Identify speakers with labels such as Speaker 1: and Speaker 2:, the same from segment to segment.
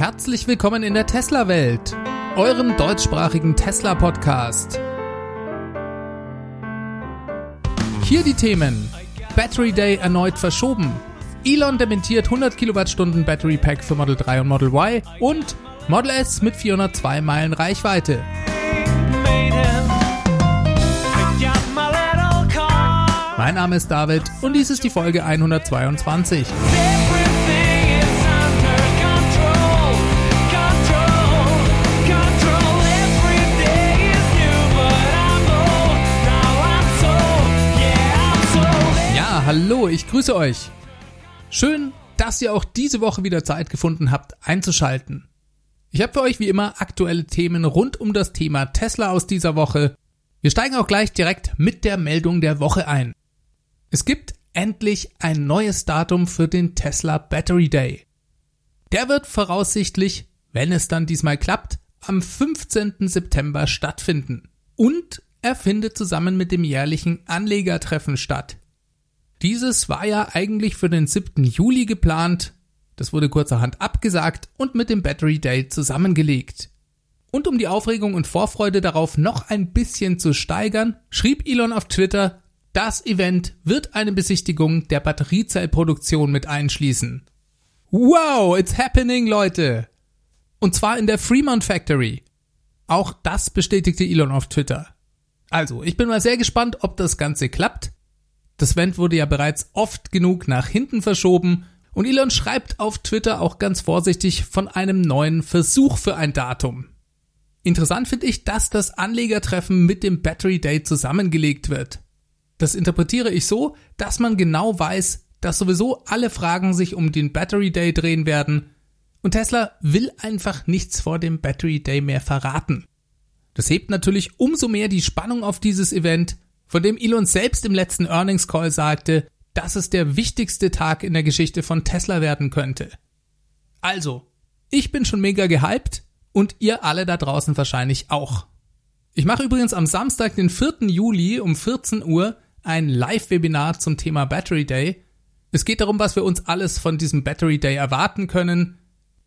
Speaker 1: Herzlich willkommen in der Tesla-Welt, eurem deutschsprachigen Tesla-Podcast. Hier die Themen. Battery Day erneut verschoben. Elon dementiert 100 Kilowattstunden Battery Pack für Model 3 und Model Y und Model S mit 402 Meilen Reichweite. Mein Name ist David und dies ist die Folge 122. hallo, ich grüße euch. Schön, dass ihr auch diese Woche wieder Zeit gefunden habt, einzuschalten. Ich habe für euch wie immer aktuelle Themen rund um das Thema Tesla aus dieser Woche. Wir steigen auch gleich direkt mit der Meldung der Woche ein. Es gibt endlich ein neues Datum für den Tesla Battery Day. Der wird voraussichtlich, wenn es dann diesmal klappt, am 15. September stattfinden. Und er findet zusammen mit dem jährlichen Anlegertreffen statt. Dieses war ja eigentlich für den 7. Juli geplant, das wurde kurzerhand abgesagt und mit dem Battery Day zusammengelegt. Und um die Aufregung und Vorfreude darauf noch ein bisschen zu steigern, schrieb Elon auf Twitter, das Event wird eine Besichtigung der Batteriezellproduktion mit einschließen. Wow, it's happening, Leute! Und zwar in der Fremont Factory. Auch das bestätigte Elon auf Twitter. Also, ich bin mal sehr gespannt, ob das Ganze klappt. Das Event wurde ja bereits oft genug nach hinten verschoben und Elon schreibt auf Twitter auch ganz vorsichtig von einem neuen Versuch für ein Datum. Interessant finde ich, dass das Anlegertreffen mit dem Battery Day zusammengelegt wird. Das interpretiere ich so, dass man genau weiß, dass sowieso alle Fragen sich um den Battery Day drehen werden und Tesla will einfach nichts vor dem Battery Day mehr verraten. Das hebt natürlich umso mehr die Spannung auf dieses Event von dem Elon selbst im letzten Earnings Call sagte, dass es der wichtigste Tag in der Geschichte von Tesla werden könnte. Also, ich bin schon mega gehypt und ihr alle da draußen wahrscheinlich auch. Ich mache übrigens am Samstag, den 4. Juli um 14 Uhr ein Live-Webinar zum Thema Battery Day. Es geht darum, was wir uns alles von diesem Battery Day erwarten können.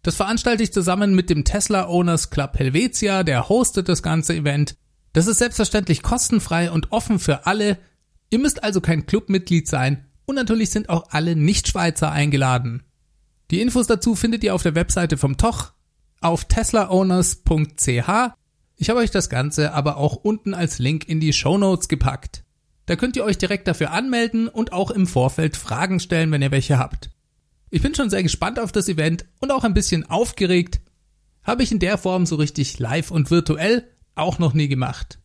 Speaker 1: Das veranstalte ich zusammen mit dem Tesla Owners Club Helvetia, der hostet das ganze Event. Das ist selbstverständlich kostenfrei und offen für alle. Ihr müsst also kein Clubmitglied sein und natürlich sind auch alle Nicht-Schweizer eingeladen. Die Infos dazu findet ihr auf der Webseite vom Toch auf teslaowners.ch. Ich habe euch das Ganze aber auch unten als Link in die Show Notes gepackt. Da könnt ihr euch direkt dafür anmelden und auch im Vorfeld Fragen stellen, wenn ihr welche habt. Ich bin schon sehr gespannt auf das Event und auch ein bisschen aufgeregt. Habe ich in der Form so richtig live und virtuell auch noch nie gemacht.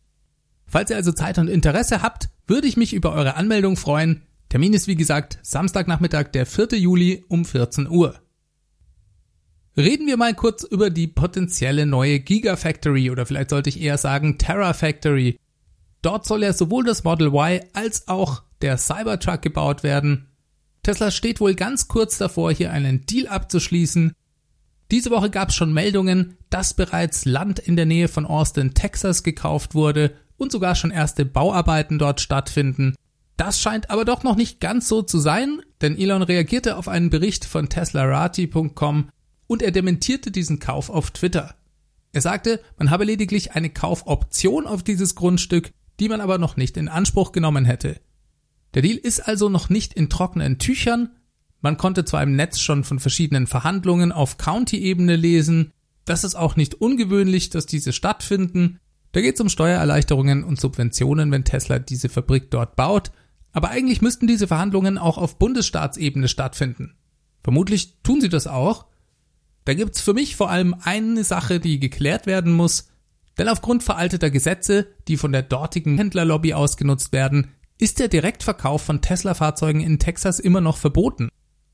Speaker 1: Falls ihr also Zeit und Interesse habt, würde ich mich über eure Anmeldung freuen. Termin ist wie gesagt Samstagnachmittag, der 4. Juli um 14 Uhr. Reden wir mal kurz über die potenzielle neue Gigafactory oder vielleicht sollte ich eher sagen Terra Factory. Dort soll ja sowohl das Model Y als auch der Cybertruck gebaut werden. Tesla steht wohl ganz kurz davor, hier einen Deal abzuschließen. Diese Woche gab es schon Meldungen, dass bereits Land in der Nähe von Austin, Texas gekauft wurde und sogar schon erste Bauarbeiten dort stattfinden. Das scheint aber doch noch nicht ganz so zu sein, denn Elon reagierte auf einen Bericht von teslarati.com und er dementierte diesen Kauf auf Twitter. Er sagte, man habe lediglich eine Kaufoption auf dieses Grundstück, die man aber noch nicht in Anspruch genommen hätte. Der Deal ist also noch nicht in trockenen Tüchern, man konnte zwar im Netz schon von verschiedenen Verhandlungen auf County-Ebene lesen, das ist auch nicht ungewöhnlich, dass diese stattfinden. Da geht es um Steuererleichterungen und Subventionen, wenn Tesla diese Fabrik dort baut, aber eigentlich müssten diese Verhandlungen auch auf Bundesstaatsebene stattfinden. Vermutlich tun sie das auch. Da gibt's für mich vor allem eine Sache, die geklärt werden muss, denn aufgrund veralteter Gesetze, die von der dortigen Händlerlobby ausgenutzt werden, ist der Direktverkauf von Tesla-Fahrzeugen in Texas immer noch verboten.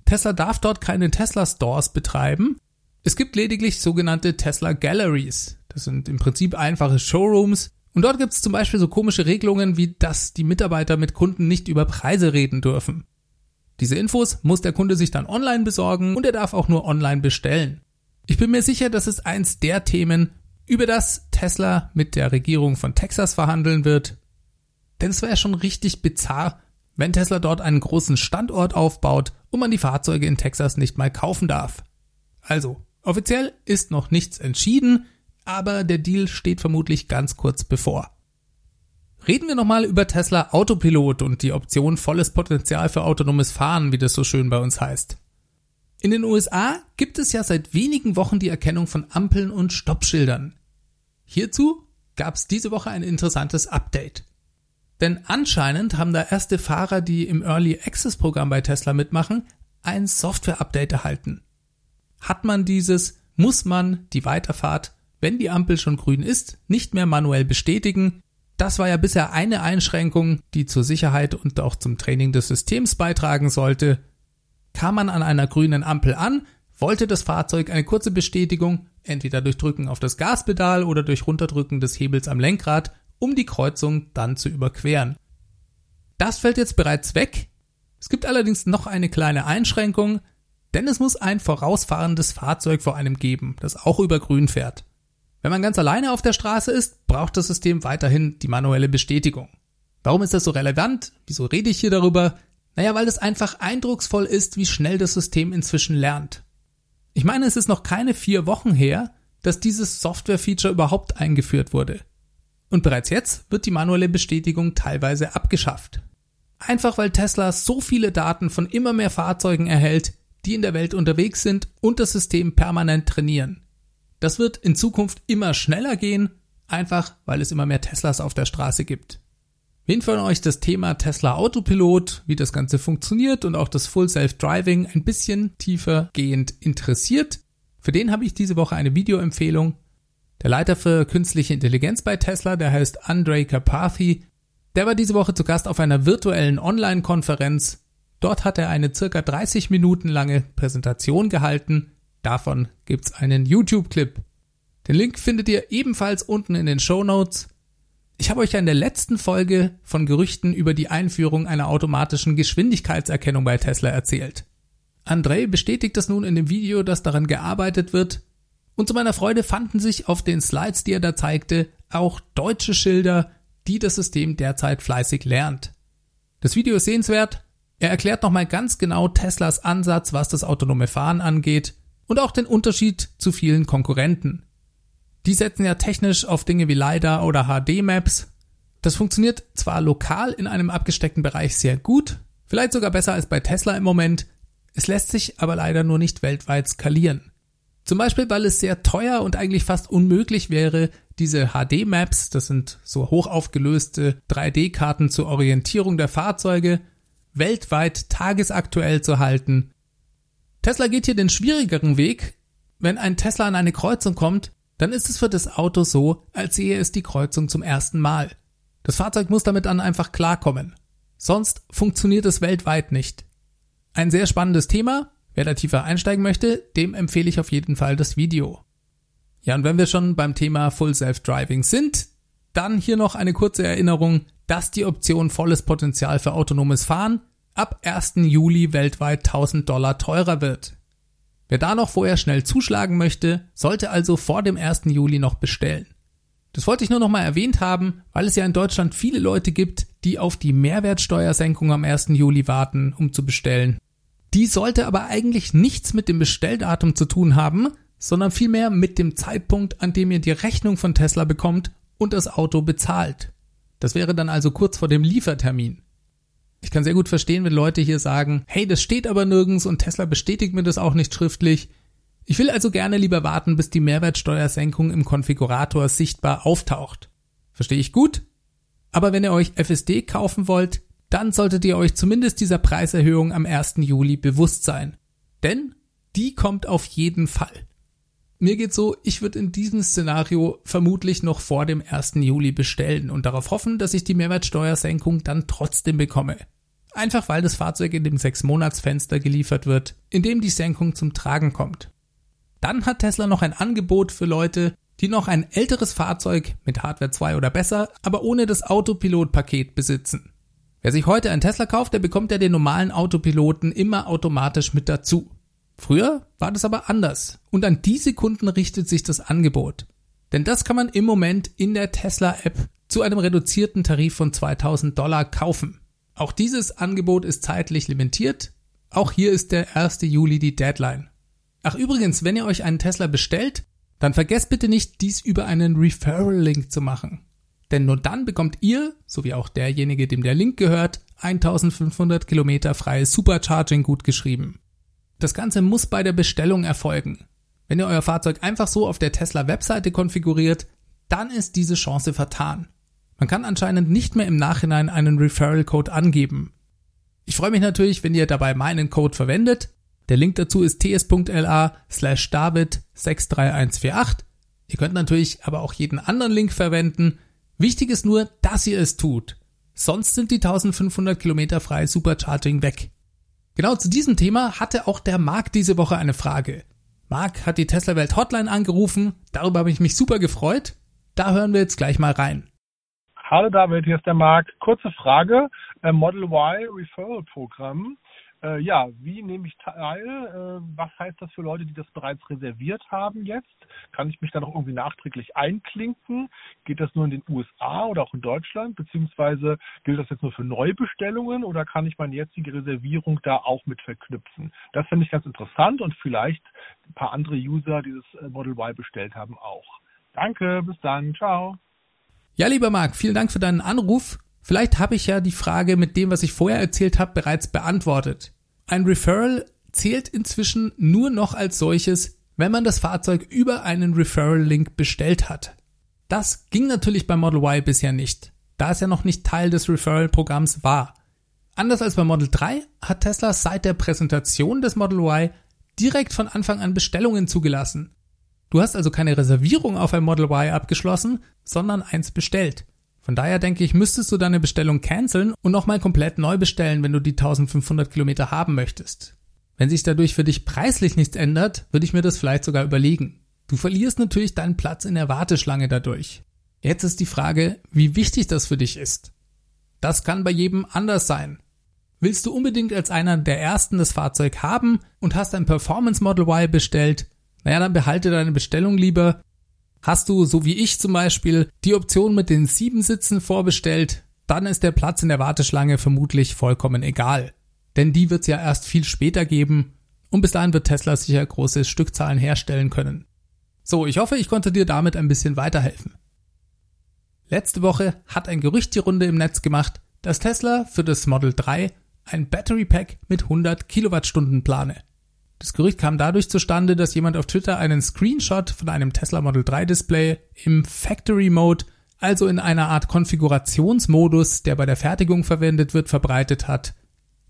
Speaker 1: Tesla darf dort keine Tesla Stores betreiben. Es gibt lediglich sogenannte Tesla Galleries. Das sind im Prinzip einfache Showrooms. Und dort gibt es zum Beispiel so komische Regelungen, wie dass die Mitarbeiter mit Kunden nicht über Preise reden dürfen. Diese Infos muss der Kunde sich dann online besorgen und er darf auch nur online bestellen. Ich bin mir sicher, das ist eins der Themen, über das Tesla mit der Regierung von Texas verhandeln wird. Denn es wäre schon richtig bizarr, wenn Tesla dort einen großen Standort aufbaut und man die Fahrzeuge in Texas nicht mal kaufen darf. Also, Offiziell ist noch nichts entschieden, aber der Deal steht vermutlich ganz kurz bevor. Reden wir nochmal über Tesla Autopilot und die Option volles Potenzial für autonomes Fahren, wie das so schön bei uns heißt. In den USA gibt es ja seit wenigen Wochen die Erkennung von Ampeln und Stoppschildern. Hierzu gab es diese Woche ein interessantes Update. Denn anscheinend haben da erste Fahrer, die im Early Access Programm bei Tesla mitmachen, ein Software-Update erhalten. Hat man dieses, muss man die Weiterfahrt, wenn die Ampel schon grün ist, nicht mehr manuell bestätigen. Das war ja bisher eine Einschränkung, die zur Sicherheit und auch zum Training des Systems beitragen sollte. Kam man an einer grünen Ampel an, wollte das Fahrzeug eine kurze Bestätigung, entweder durch Drücken auf das Gaspedal oder durch Runterdrücken des Hebels am Lenkrad, um die Kreuzung dann zu überqueren. Das fällt jetzt bereits weg. Es gibt allerdings noch eine kleine Einschränkung, denn es muss ein vorausfahrendes Fahrzeug vor einem geben, das auch über grün fährt. Wenn man ganz alleine auf der Straße ist, braucht das System weiterhin die manuelle Bestätigung. Warum ist das so relevant? Wieso rede ich hier darüber? Naja, weil es einfach eindrucksvoll ist, wie schnell das System inzwischen lernt. Ich meine, es ist noch keine vier Wochen her, dass dieses Software-Feature überhaupt eingeführt wurde. Und bereits jetzt wird die manuelle Bestätigung teilweise abgeschafft. Einfach weil Tesla so viele Daten von immer mehr Fahrzeugen erhält, die in der Welt unterwegs sind und das System permanent trainieren. Das wird in Zukunft immer schneller gehen, einfach weil es immer mehr Teslas auf der Straße gibt. Wen von euch das Thema Tesla Autopilot, wie das Ganze funktioniert und auch das Full Self Driving ein bisschen tiefer gehend interessiert, für den habe ich diese Woche eine Videoempfehlung. Der Leiter für künstliche Intelligenz bei Tesla, der heißt Andre Karpathy, der war diese Woche zu Gast auf einer virtuellen Online-Konferenz. Dort hat er eine circa 30 Minuten lange Präsentation gehalten. Davon gibt's einen YouTube-Clip. Den Link findet ihr ebenfalls unten in den Show Notes. Ich habe euch ja in der letzten Folge von Gerüchten über die Einführung einer automatischen Geschwindigkeitserkennung bei Tesla erzählt. Andrei bestätigt das nun in dem Video, dass daran gearbeitet wird. Und zu meiner Freude fanden sich auf den Slides, die er da zeigte, auch deutsche Schilder, die das System derzeit fleißig lernt. Das Video ist sehenswert. Er erklärt nochmal ganz genau Teslas Ansatz, was das autonome Fahren angeht und auch den Unterschied zu vielen Konkurrenten. Die setzen ja technisch auf Dinge wie LiDAR oder HD-Maps. Das funktioniert zwar lokal in einem abgesteckten Bereich sehr gut, vielleicht sogar besser als bei Tesla im Moment, es lässt sich aber leider nur nicht weltweit skalieren. Zum Beispiel, weil es sehr teuer und eigentlich fast unmöglich wäre, diese HD-Maps, das sind so hochaufgelöste 3D-Karten zur Orientierung der Fahrzeuge, weltweit tagesaktuell zu halten. Tesla geht hier den schwierigeren Weg. Wenn ein Tesla an eine Kreuzung kommt, dann ist es für das Auto so, als sehe es die Kreuzung zum ersten Mal. Das Fahrzeug muss damit dann einfach klarkommen. Sonst funktioniert es weltweit nicht. Ein sehr spannendes Thema. Wer da tiefer einsteigen möchte, dem empfehle ich auf jeden Fall das Video. Ja, und wenn wir schon beim Thema Full Self-Driving sind, dann hier noch eine kurze Erinnerung, dass die Option volles Potenzial für autonomes Fahren ab 1. Juli weltweit 1000 Dollar teurer wird. Wer da noch vorher schnell zuschlagen möchte, sollte also vor dem 1. Juli noch bestellen. Das wollte ich nur noch mal erwähnt haben, weil es ja in Deutschland viele Leute gibt, die auf die Mehrwertsteuersenkung am 1. Juli warten, um zu bestellen. Die sollte aber eigentlich nichts mit dem Bestelldatum zu tun haben, sondern vielmehr mit dem Zeitpunkt, an dem ihr die Rechnung von Tesla bekommt und das Auto bezahlt. Das wäre dann also kurz vor dem Liefertermin. Ich kann sehr gut verstehen, wenn Leute hier sagen, hey, das steht aber nirgends und Tesla bestätigt mir das auch nicht schriftlich. Ich will also gerne lieber warten, bis die Mehrwertsteuersenkung im Konfigurator sichtbar auftaucht. Verstehe ich gut? Aber wenn ihr euch FSD kaufen wollt, dann solltet ihr euch zumindest dieser Preiserhöhung am 1. Juli bewusst sein. Denn die kommt auf jeden Fall. Mir geht so, ich würde in diesem Szenario vermutlich noch vor dem 1. Juli bestellen und darauf hoffen, dass ich die Mehrwertsteuersenkung dann trotzdem bekomme. Einfach weil das Fahrzeug in dem 6-Monats-Fenster geliefert wird, in dem die Senkung zum Tragen kommt. Dann hat Tesla noch ein Angebot für Leute, die noch ein älteres Fahrzeug mit Hardware 2 oder besser, aber ohne das Autopilot-Paket besitzen. Wer sich heute ein Tesla kauft, der bekommt ja den normalen Autopiloten immer automatisch mit dazu. Früher war das aber anders. Und an diese Kunden richtet sich das Angebot. Denn das kann man im Moment in der Tesla-App zu einem reduzierten Tarif von 2000 Dollar kaufen. Auch dieses Angebot ist zeitlich limitiert. Auch hier ist der 1. Juli die Deadline. Ach übrigens, wenn ihr euch einen Tesla bestellt, dann vergesst bitte nicht, dies über einen Referral-Link zu machen. Denn nur dann bekommt ihr, so wie auch derjenige, dem der Link gehört, 1500 Kilometer freies Supercharging gut geschrieben. Das Ganze muss bei der Bestellung erfolgen. Wenn ihr euer Fahrzeug einfach so auf der Tesla-Webseite konfiguriert, dann ist diese Chance vertan. Man kann anscheinend nicht mehr im Nachhinein einen Referral-Code angeben. Ich freue mich natürlich, wenn ihr dabei meinen Code verwendet. Der Link dazu ist ts.la slash david 63148. Ihr könnt natürlich aber auch jeden anderen Link verwenden. Wichtig ist nur, dass ihr es tut. Sonst sind die 1500 Kilometer freie Supercharging weg. Genau zu diesem Thema hatte auch der Marc diese Woche eine Frage. Marc hat die Tesla Welt Hotline angerufen, darüber habe ich mich super gefreut. Da hören wir jetzt gleich mal rein.
Speaker 2: Hallo David, hier ist der Marc. Kurze Frage. Äh, Model Y Referral Programm. Äh, ja, wie nehme ich teil? Äh, was heißt das für Leute, die das bereits reserviert haben jetzt? Kann ich mich da noch irgendwie nachträglich einklinken? Geht das nur in den USA oder auch in Deutschland? Beziehungsweise gilt das jetzt nur für Neubestellungen oder kann ich meine jetzige Reservierung da auch mit verknüpfen? Das finde ich ganz interessant und vielleicht ein paar andere User, die das äh, Model Y bestellt haben, auch. Danke, bis dann, ciao.
Speaker 1: Ja, lieber Marc, vielen Dank für deinen Anruf. Vielleicht habe ich ja die Frage mit dem, was ich vorher erzählt habe, bereits beantwortet. Ein Referral zählt inzwischen nur noch als solches, wenn man das Fahrzeug über einen Referral-Link bestellt hat. Das ging natürlich bei Model Y bisher nicht, da es ja noch nicht Teil des Referral-Programms war. Anders als bei Model 3 hat Tesla seit der Präsentation des Model Y direkt von Anfang an Bestellungen zugelassen. Du hast also keine Reservierung auf ein Model Y abgeschlossen, sondern eins bestellt. Von daher denke ich, müsstest du deine Bestellung canceln und nochmal komplett neu bestellen, wenn du die 1500 Kilometer haben möchtest. Wenn sich dadurch für dich preislich nichts ändert, würde ich mir das vielleicht sogar überlegen. Du verlierst natürlich deinen Platz in der Warteschlange dadurch. Jetzt ist die Frage, wie wichtig das für dich ist. Das kann bei jedem anders sein. Willst du unbedingt als einer der ersten das Fahrzeug haben und hast ein Performance Model Y bestellt, naja, dann behalte deine Bestellung lieber. Hast du, so wie ich zum Beispiel, die Option mit den sieben Sitzen vorbestellt, dann ist der Platz in der Warteschlange vermutlich vollkommen egal. Denn die wird es ja erst viel später geben und bis dahin wird Tesla sicher große Stückzahlen herstellen können. So, ich hoffe, ich konnte dir damit ein bisschen weiterhelfen. Letzte Woche hat ein Gerücht die Runde im Netz gemacht, dass Tesla für das Model 3 ein Battery Pack mit 100 Kilowattstunden plane. Das Gerücht kam dadurch zustande, dass jemand auf Twitter einen Screenshot von einem Tesla Model 3 Display im Factory Mode, also in einer Art Konfigurationsmodus, der bei der Fertigung verwendet wird, verbreitet hat.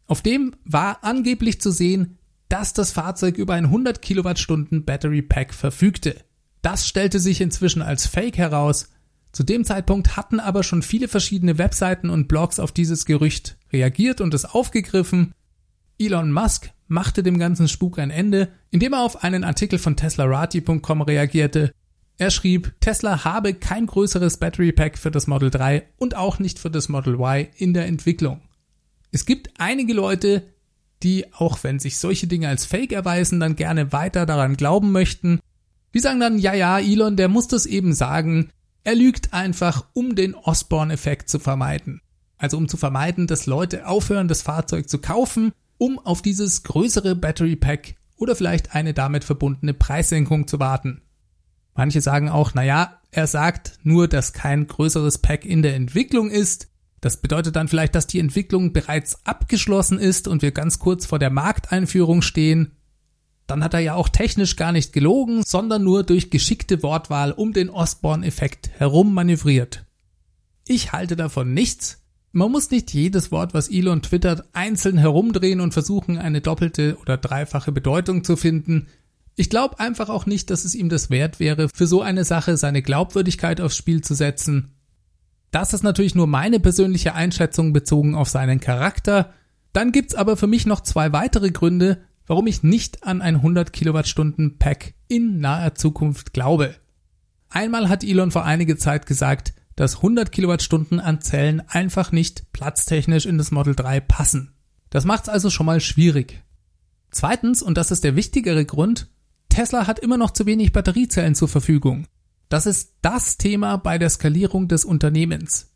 Speaker 1: Auf dem war angeblich zu sehen, dass das Fahrzeug über ein 100 Kilowattstunden Battery Pack verfügte. Das stellte sich inzwischen als Fake heraus. Zu dem Zeitpunkt hatten aber schon viele verschiedene Webseiten und Blogs auf dieses Gerücht reagiert und es aufgegriffen. Elon Musk machte dem ganzen Spuk ein Ende, indem er auf einen Artikel von teslarati.com reagierte. Er schrieb, Tesla habe kein größeres Battery Pack für das Model 3 und auch nicht für das Model Y in der Entwicklung. Es gibt einige Leute, die, auch wenn sich solche Dinge als Fake erweisen, dann gerne weiter daran glauben möchten. Die sagen dann, ja, ja, Elon, der muss das eben sagen. Er lügt einfach, um den Osborne-Effekt zu vermeiden. Also um zu vermeiden, dass Leute aufhören, das Fahrzeug zu kaufen um auf dieses größere Battery Pack oder vielleicht eine damit verbundene Preissenkung zu warten. Manche sagen auch, naja, er sagt nur, dass kein größeres Pack in der Entwicklung ist. Das bedeutet dann vielleicht, dass die Entwicklung bereits abgeschlossen ist und wir ganz kurz vor der Markteinführung stehen. Dann hat er ja auch technisch gar nicht gelogen, sondern nur durch geschickte Wortwahl um den Osborne-Effekt herum manövriert. Ich halte davon nichts, man muss nicht jedes Wort, was Elon twittert, einzeln herumdrehen und versuchen, eine doppelte oder dreifache Bedeutung zu finden. Ich glaube einfach auch nicht, dass es ihm das wert wäre, für so eine Sache seine Glaubwürdigkeit aufs Spiel zu setzen. Das ist natürlich nur meine persönliche Einschätzung bezogen auf seinen Charakter. Dann gibt's aber für mich noch zwei weitere Gründe, warum ich nicht an ein 100 Kilowattstunden Pack in naher Zukunft glaube. Einmal hat Elon vor einiger Zeit gesagt, dass 100 Kilowattstunden an Zellen einfach nicht platztechnisch in das Model 3 passen. Das macht's also schon mal schwierig. Zweitens, und das ist der wichtigere Grund, Tesla hat immer noch zu wenig Batteriezellen zur Verfügung. Das ist das Thema bei der Skalierung des Unternehmens.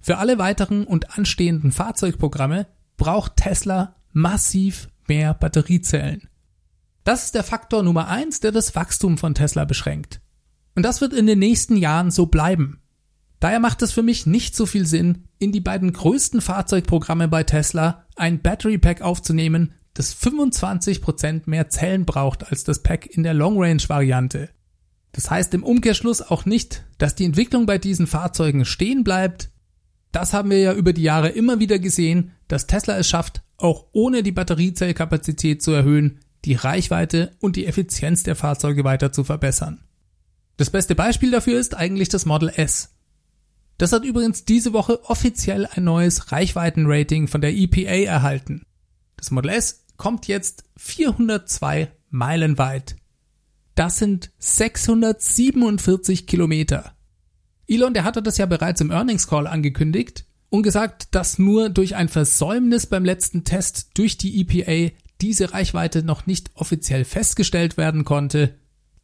Speaker 1: Für alle weiteren und anstehenden Fahrzeugprogramme braucht Tesla massiv mehr Batteriezellen. Das ist der Faktor Nummer eins, der das Wachstum von Tesla beschränkt. Und das wird in den nächsten Jahren so bleiben. Daher macht es für mich nicht so viel Sinn, in die beiden größten Fahrzeugprogramme bei Tesla ein Battery Pack aufzunehmen, das 25% mehr Zellen braucht als das Pack in der Long Range Variante. Das heißt im Umkehrschluss auch nicht, dass die Entwicklung bei diesen Fahrzeugen stehen bleibt. Das haben wir ja über die Jahre immer wieder gesehen, dass Tesla es schafft, auch ohne die Batteriezellkapazität zu erhöhen, die Reichweite und die Effizienz der Fahrzeuge weiter zu verbessern. Das beste Beispiel dafür ist eigentlich das Model S. Das hat übrigens diese Woche offiziell ein neues Reichweitenrating von der EPA erhalten. Das Model S kommt jetzt 402 Meilen weit. Das sind 647 Kilometer. Elon, der hatte das ja bereits im Earnings Call angekündigt und gesagt, dass nur durch ein Versäumnis beim letzten Test durch die EPA diese Reichweite noch nicht offiziell festgestellt werden konnte.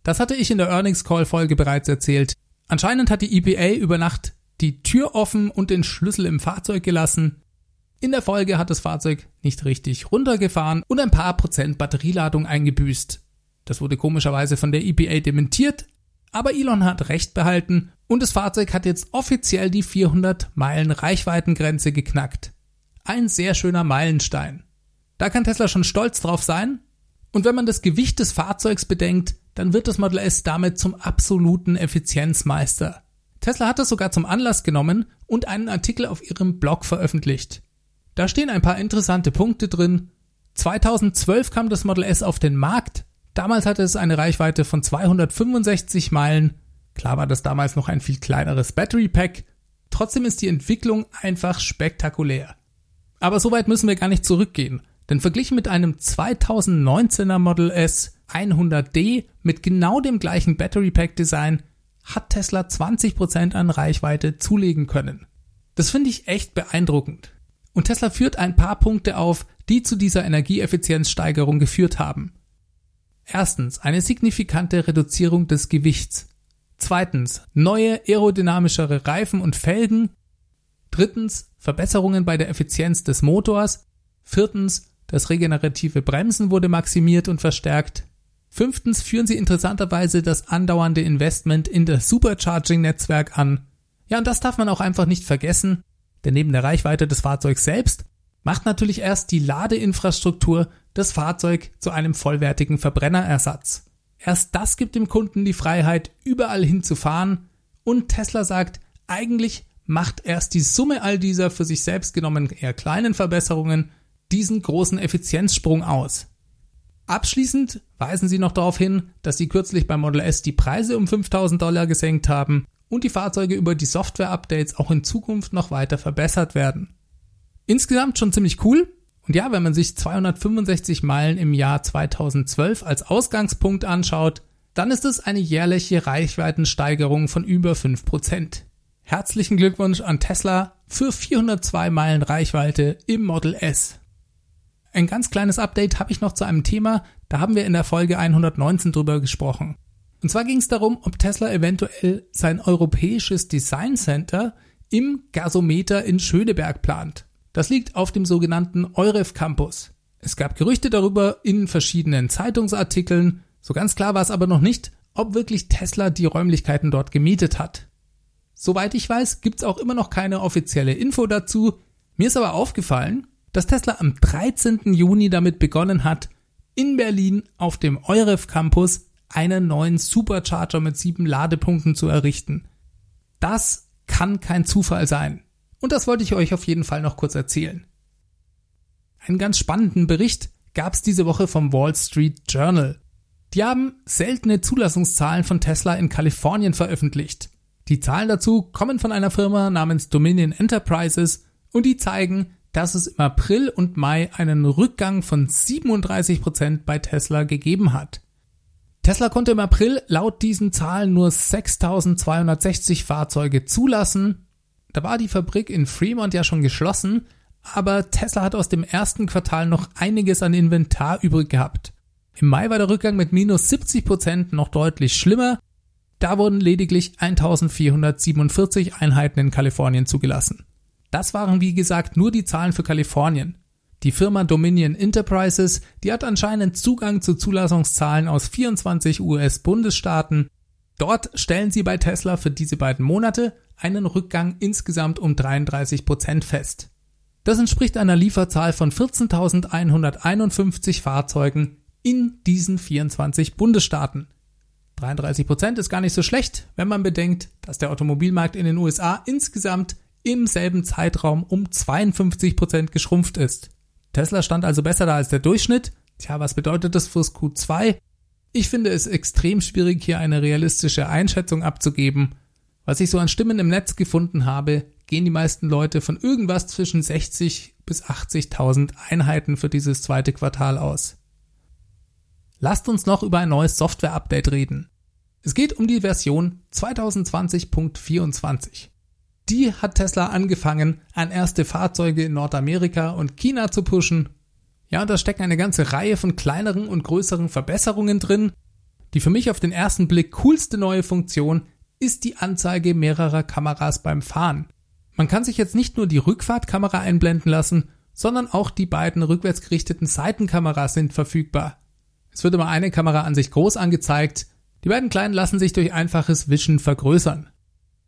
Speaker 1: Das hatte ich in der Earnings Call Folge bereits erzählt. Anscheinend hat die EPA über Nacht die Tür offen und den Schlüssel im Fahrzeug gelassen. In der Folge hat das Fahrzeug nicht richtig runtergefahren und ein paar Prozent Batterieladung eingebüßt. Das wurde komischerweise von der EPA dementiert, aber Elon hat recht behalten und das Fahrzeug hat jetzt offiziell die 400 Meilen Reichweitengrenze geknackt. Ein sehr schöner Meilenstein. Da kann Tesla schon stolz drauf sein. Und wenn man das Gewicht des Fahrzeugs bedenkt, dann wird das Model S damit zum absoluten Effizienzmeister. Tesla hat das sogar zum Anlass genommen und einen Artikel auf ihrem Blog veröffentlicht. Da stehen ein paar interessante Punkte drin. 2012 kam das Model S auf den Markt. Damals hatte es eine Reichweite von 265 Meilen. Klar war das damals noch ein viel kleineres Battery Pack. Trotzdem ist die Entwicklung einfach spektakulär. Aber so weit müssen wir gar nicht zurückgehen. Denn verglichen mit einem 2019er Model S 100D mit genau dem gleichen Battery Pack Design hat Tesla 20% an Reichweite zulegen können. Das finde ich echt beeindruckend. Und Tesla führt ein paar Punkte auf, die zu dieser Energieeffizienzsteigerung geführt haben. Erstens eine signifikante Reduzierung des Gewichts. Zweitens neue aerodynamischere Reifen und Felgen. Drittens Verbesserungen bei der Effizienz des Motors. Viertens das regenerative Bremsen wurde maximiert und verstärkt. Fünftens führen sie interessanterweise das andauernde Investment in das Supercharging-Netzwerk an. Ja, und das darf man auch einfach nicht vergessen, denn neben der Reichweite des Fahrzeugs selbst macht natürlich erst die Ladeinfrastruktur das Fahrzeug zu einem vollwertigen Verbrennerersatz. Erst das gibt dem Kunden die Freiheit, überall hinzufahren und Tesla sagt, eigentlich macht erst die Summe all dieser für sich selbst genommen eher kleinen Verbesserungen diesen großen Effizienzsprung aus. Abschließend weisen sie noch darauf hin, dass sie kürzlich beim Model S die Preise um 5000 Dollar gesenkt haben und die Fahrzeuge über die Software-Updates auch in Zukunft noch weiter verbessert werden. Insgesamt schon ziemlich cool. Und ja, wenn man sich 265 Meilen im Jahr 2012 als Ausgangspunkt anschaut, dann ist es eine jährliche Reichweitensteigerung von über 5%. Herzlichen Glückwunsch an Tesla für 402 Meilen Reichweite im Model S. Ein ganz kleines Update habe ich noch zu einem Thema, da haben wir in der Folge 119 drüber gesprochen. Und zwar ging es darum, ob Tesla eventuell sein europäisches Design Center im Gasometer in Schöneberg plant. Das liegt auf dem sogenannten Euref Campus. Es gab Gerüchte darüber in verschiedenen Zeitungsartikeln, so ganz klar war es aber noch nicht, ob wirklich Tesla die Räumlichkeiten dort gemietet hat. Soweit ich weiß, gibt's auch immer noch keine offizielle Info dazu. Mir ist aber aufgefallen, dass Tesla am 13. Juni damit begonnen hat, in Berlin auf dem Euref Campus einen neuen Supercharger mit sieben Ladepunkten zu errichten. Das kann kein Zufall sein. Und das wollte ich euch auf jeden Fall noch kurz erzählen. Einen ganz spannenden Bericht gab es diese Woche vom Wall Street Journal. Die haben seltene Zulassungszahlen von Tesla in Kalifornien veröffentlicht. Die Zahlen dazu kommen von einer Firma namens Dominion Enterprises und die zeigen, dass es im April und Mai einen Rückgang von 37 Prozent bei Tesla gegeben hat. Tesla konnte im April laut diesen Zahlen nur 6260 Fahrzeuge zulassen. Da war die Fabrik in Fremont ja schon geschlossen, aber Tesla hat aus dem ersten Quartal noch einiges an Inventar übrig gehabt. Im Mai war der Rückgang mit minus 70 Prozent noch deutlich schlimmer. Da wurden lediglich 1447 Einheiten in Kalifornien zugelassen. Das waren wie gesagt nur die Zahlen für Kalifornien. Die Firma Dominion Enterprises, die hat anscheinend Zugang zu Zulassungszahlen aus 24 US-Bundesstaaten. Dort stellen sie bei Tesla für diese beiden Monate einen Rückgang insgesamt um 33 Prozent fest. Das entspricht einer Lieferzahl von 14.151 Fahrzeugen in diesen 24 Bundesstaaten. 33 Prozent ist gar nicht so schlecht, wenn man bedenkt, dass der Automobilmarkt in den USA insgesamt im selben Zeitraum um 52 Prozent geschrumpft ist. Tesla stand also besser da als der Durchschnitt. Tja, was bedeutet das fürs Q2? Ich finde es extrem schwierig, hier eine realistische Einschätzung abzugeben. Was ich so an Stimmen im Netz gefunden habe, gehen die meisten Leute von irgendwas zwischen 60 bis 80.000 Einheiten für dieses zweite Quartal aus. Lasst uns noch über ein neues Software-Update reden. Es geht um die Version 2020.24. Die hat Tesla angefangen, an erste Fahrzeuge in Nordamerika und China zu pushen. Ja, da stecken eine ganze Reihe von kleineren und größeren Verbesserungen drin. Die für mich auf den ersten Blick coolste neue Funktion ist die Anzeige mehrerer Kameras beim Fahren. Man kann sich jetzt nicht nur die Rückfahrtkamera einblenden lassen, sondern auch die beiden rückwärts gerichteten Seitenkameras sind verfügbar. Es wird immer eine Kamera an sich groß angezeigt, die beiden kleinen lassen sich durch einfaches Wischen vergrößern.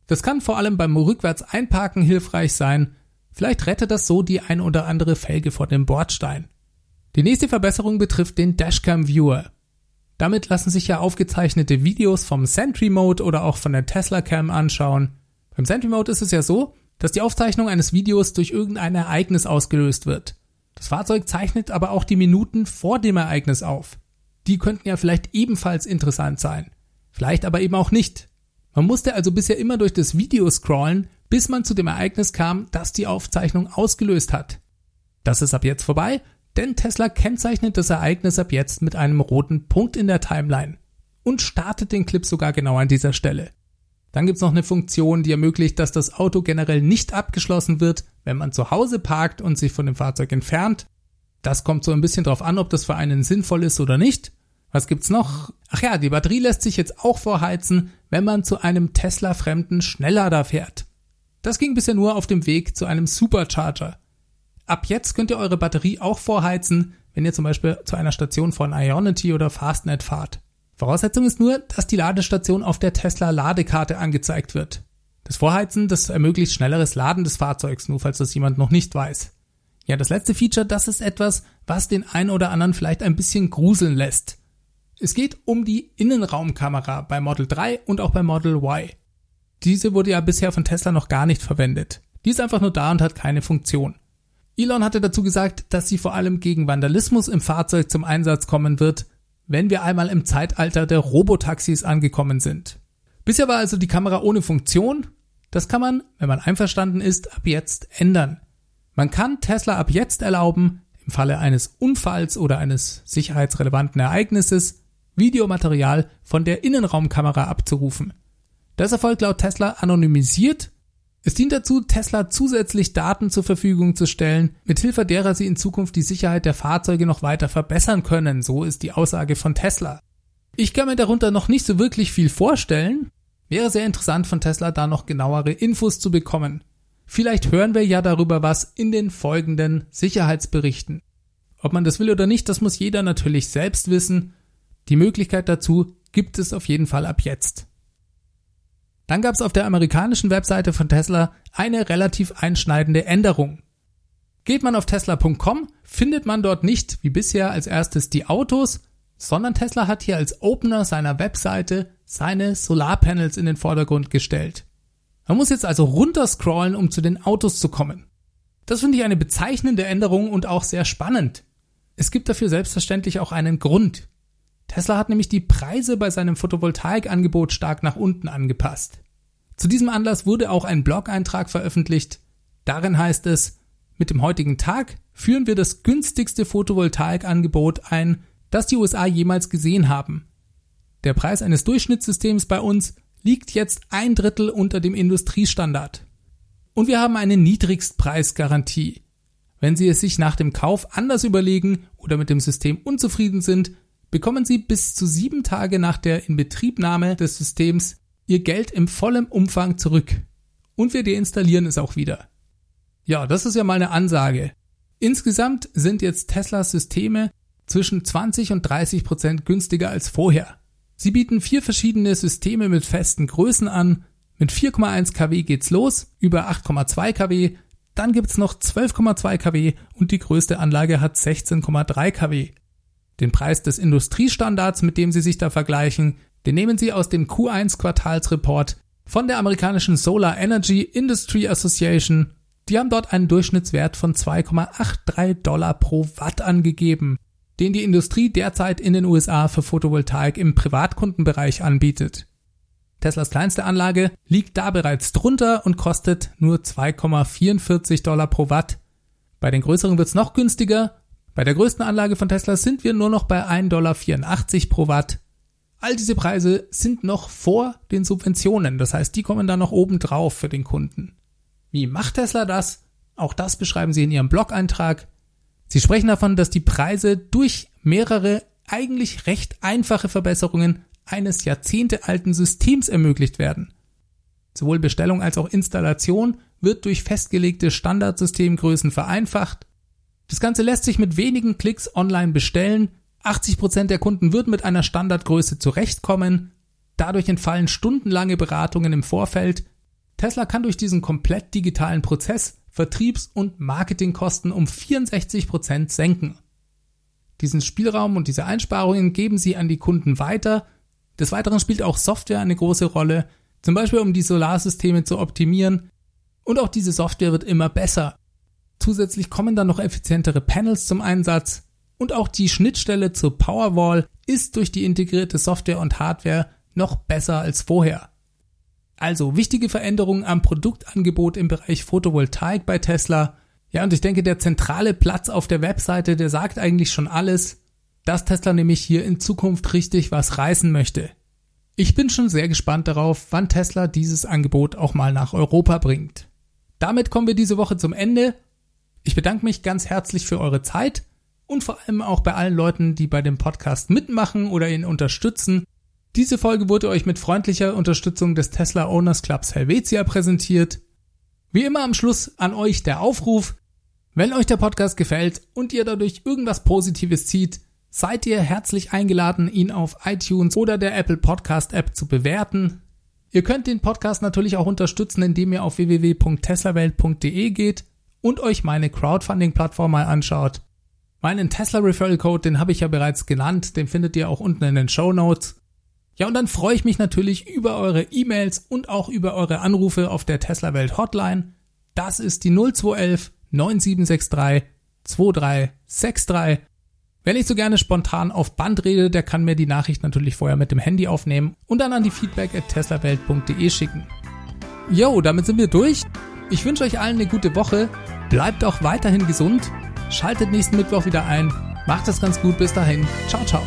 Speaker 1: Das kann vor allem beim rückwärts einparken hilfreich sein, vielleicht rettet das so die ein oder andere Felge vor dem Bordstein. Die nächste Verbesserung betrifft den Dashcam Viewer. Damit lassen sich ja aufgezeichnete Videos vom Sentry Mode oder auch von der Tesla Cam anschauen. Beim Sentry Mode ist es ja so, dass die Aufzeichnung eines Videos durch irgendein Ereignis ausgelöst wird. Das Fahrzeug zeichnet aber auch die Minuten vor dem Ereignis auf. Die könnten ja vielleicht ebenfalls interessant sein. Vielleicht aber eben auch nicht. Man musste also bisher immer durch das Video scrollen, bis man zu dem Ereignis kam, das die Aufzeichnung ausgelöst hat. Das ist ab jetzt vorbei, denn Tesla kennzeichnet das Ereignis ab jetzt mit einem roten Punkt in der Timeline und startet den Clip sogar genau an dieser Stelle. Dann gibt's noch eine Funktion, die ermöglicht, dass das Auto generell nicht abgeschlossen wird, wenn man zu Hause parkt und sich von dem Fahrzeug entfernt. Das kommt so ein bisschen drauf an, ob das für einen sinnvoll ist oder nicht. Was gibt's noch? Ach ja, die Batterie lässt sich jetzt auch vorheizen, wenn man zu einem Tesla-fremden Schnelllader fährt. Das ging bisher nur auf dem Weg zu einem Supercharger. Ab jetzt könnt ihr eure Batterie auch vorheizen, wenn ihr zum Beispiel zu einer Station von Ionity oder Fastnet fahrt. Voraussetzung ist nur, dass die Ladestation auf der Tesla Ladekarte angezeigt wird. Das Vorheizen, das ermöglicht schnelleres Laden des Fahrzeugs, nur falls das jemand noch nicht weiß. Ja, das letzte Feature, das ist etwas, was den einen oder anderen vielleicht ein bisschen gruseln lässt. Es geht um die Innenraumkamera bei Model 3 und auch bei Model Y. Diese wurde ja bisher von Tesla noch gar nicht verwendet. Die ist einfach nur da und hat keine Funktion. Elon hatte dazu gesagt, dass sie vor allem gegen Vandalismus im Fahrzeug zum Einsatz kommen wird, wenn wir einmal im Zeitalter der Robotaxis angekommen sind. Bisher war also die Kamera ohne Funktion. Das kann man, wenn man einverstanden ist, ab jetzt ändern. Man kann Tesla ab jetzt erlauben, im Falle eines Unfalls oder eines sicherheitsrelevanten Ereignisses Videomaterial von der Innenraumkamera abzurufen. Das erfolgt laut Tesla anonymisiert es dient dazu, Tesla zusätzlich Daten zur Verfügung zu stellen, mithilfe derer sie in Zukunft die Sicherheit der Fahrzeuge noch weiter verbessern können, so ist die Aussage von Tesla. Ich kann mir darunter noch nicht so wirklich viel vorstellen. Wäre sehr interessant von Tesla da noch genauere Infos zu bekommen. Vielleicht hören wir ja darüber was in den folgenden Sicherheitsberichten. Ob man das will oder nicht, das muss jeder natürlich selbst wissen. Die Möglichkeit dazu gibt es auf jeden Fall ab jetzt. Dann gab es auf der amerikanischen Webseite von Tesla eine relativ einschneidende Änderung. Geht man auf tesla.com, findet man dort nicht wie bisher als erstes die Autos, sondern Tesla hat hier als Opener seiner Webseite seine Solarpanels in den Vordergrund gestellt. Man muss jetzt also runterscrollen, um zu den Autos zu kommen. Das finde ich eine bezeichnende Änderung und auch sehr spannend. Es gibt dafür selbstverständlich auch einen Grund. Tesla hat nämlich die Preise bei seinem Photovoltaikangebot stark nach unten angepasst. Zu diesem Anlass wurde auch ein Blog-Eintrag veröffentlicht. Darin heißt es, mit dem heutigen Tag führen wir das günstigste Photovoltaikangebot ein, das die USA jemals gesehen haben. Der Preis eines Durchschnittssystems bei uns liegt jetzt ein Drittel unter dem Industriestandard. Und wir haben eine Niedrigstpreisgarantie. Wenn Sie es sich nach dem Kauf anders überlegen oder mit dem System unzufrieden sind, bekommen Sie bis zu sieben Tage nach der Inbetriebnahme des Systems Ihr Geld im vollen Umfang zurück. Und wir deinstallieren es auch wieder. Ja, das ist ja mal eine Ansage. Insgesamt sind jetzt Teslas Systeme zwischen 20 und 30 Prozent günstiger als vorher. Sie bieten vier verschiedene Systeme mit festen Größen an. Mit 4,1 kW geht's los, über 8,2 kW, dann gibt's noch 12,2 kW und die größte Anlage hat 16,3 kW. Den Preis des Industriestandards, mit dem Sie sich da vergleichen, den nehmen Sie aus dem Q1 Quartalsreport von der amerikanischen Solar Energy Industry Association. Die haben dort einen Durchschnittswert von 2,83 Dollar pro Watt angegeben, den die Industrie derzeit in den USA für Photovoltaik im Privatkundenbereich anbietet. Teslas kleinste Anlage liegt da bereits drunter und kostet nur 2,44 Dollar pro Watt. Bei den größeren wird's noch günstiger. Bei der größten Anlage von Tesla sind wir nur noch bei 1,84 Dollar pro Watt. All diese Preise sind noch vor den Subventionen, das heißt, die kommen da noch oben drauf für den Kunden. Wie macht Tesla das? Auch das beschreiben sie in ihrem Blog-Eintrag. Sie sprechen davon, dass die Preise durch mehrere eigentlich recht einfache Verbesserungen eines jahrzehntealten Systems ermöglicht werden. Sowohl Bestellung als auch Installation wird durch festgelegte Standardsystemgrößen vereinfacht. Das Ganze lässt sich mit wenigen Klicks online bestellen 80% der Kunden würden mit einer Standardgröße zurechtkommen. Dadurch entfallen stundenlange Beratungen im Vorfeld. Tesla kann durch diesen komplett digitalen Prozess Vertriebs- und Marketingkosten um 64% senken. Diesen Spielraum und diese Einsparungen geben sie an die Kunden weiter. Des Weiteren spielt auch Software eine große Rolle, zum Beispiel um die Solarsysteme zu optimieren. Und auch diese Software wird immer besser. Zusätzlich kommen dann noch effizientere Panels zum Einsatz. Und auch die Schnittstelle zur Powerwall ist durch die integrierte Software und Hardware noch besser als vorher. Also wichtige Veränderungen am Produktangebot im Bereich Photovoltaik bei Tesla. Ja, und ich denke, der zentrale Platz auf der Webseite, der sagt eigentlich schon alles, dass Tesla nämlich hier in Zukunft richtig was reißen möchte. Ich bin schon sehr gespannt darauf, wann Tesla dieses Angebot auch mal nach Europa bringt. Damit kommen wir diese Woche zum Ende. Ich bedanke mich ganz herzlich für eure Zeit und vor allem auch bei allen Leuten, die bei dem Podcast mitmachen oder ihn unterstützen. Diese Folge wurde euch mit freundlicher Unterstützung des Tesla Owners Clubs Helvetia präsentiert. Wie immer am Schluss an euch der Aufruf, wenn euch der Podcast gefällt und ihr dadurch irgendwas Positives zieht, seid ihr herzlich eingeladen, ihn auf iTunes oder der Apple Podcast App zu bewerten. Ihr könnt den Podcast natürlich auch unterstützen, indem ihr auf www.teslawelt.de geht und euch meine Crowdfunding-Plattform mal anschaut. Meinen Tesla Referral Code, den habe ich ja bereits genannt, den findet ihr auch unten in den Show Notes. Ja, und dann freue ich mich natürlich über eure E-Mails und auch über eure Anrufe auf der Tesla Welt Hotline. Das ist die 0211 9763 2363. Wer nicht so gerne spontan auf Band redet, der kann mir die Nachricht natürlich vorher mit dem Handy aufnehmen und dann an die feedback at teslawelt.de schicken. Jo, damit sind wir durch. Ich wünsche euch allen eine gute Woche. Bleibt auch weiterhin gesund Schaltet nächsten Mittwoch wieder ein. Macht es ganz gut. Bis dahin. Ciao, ciao.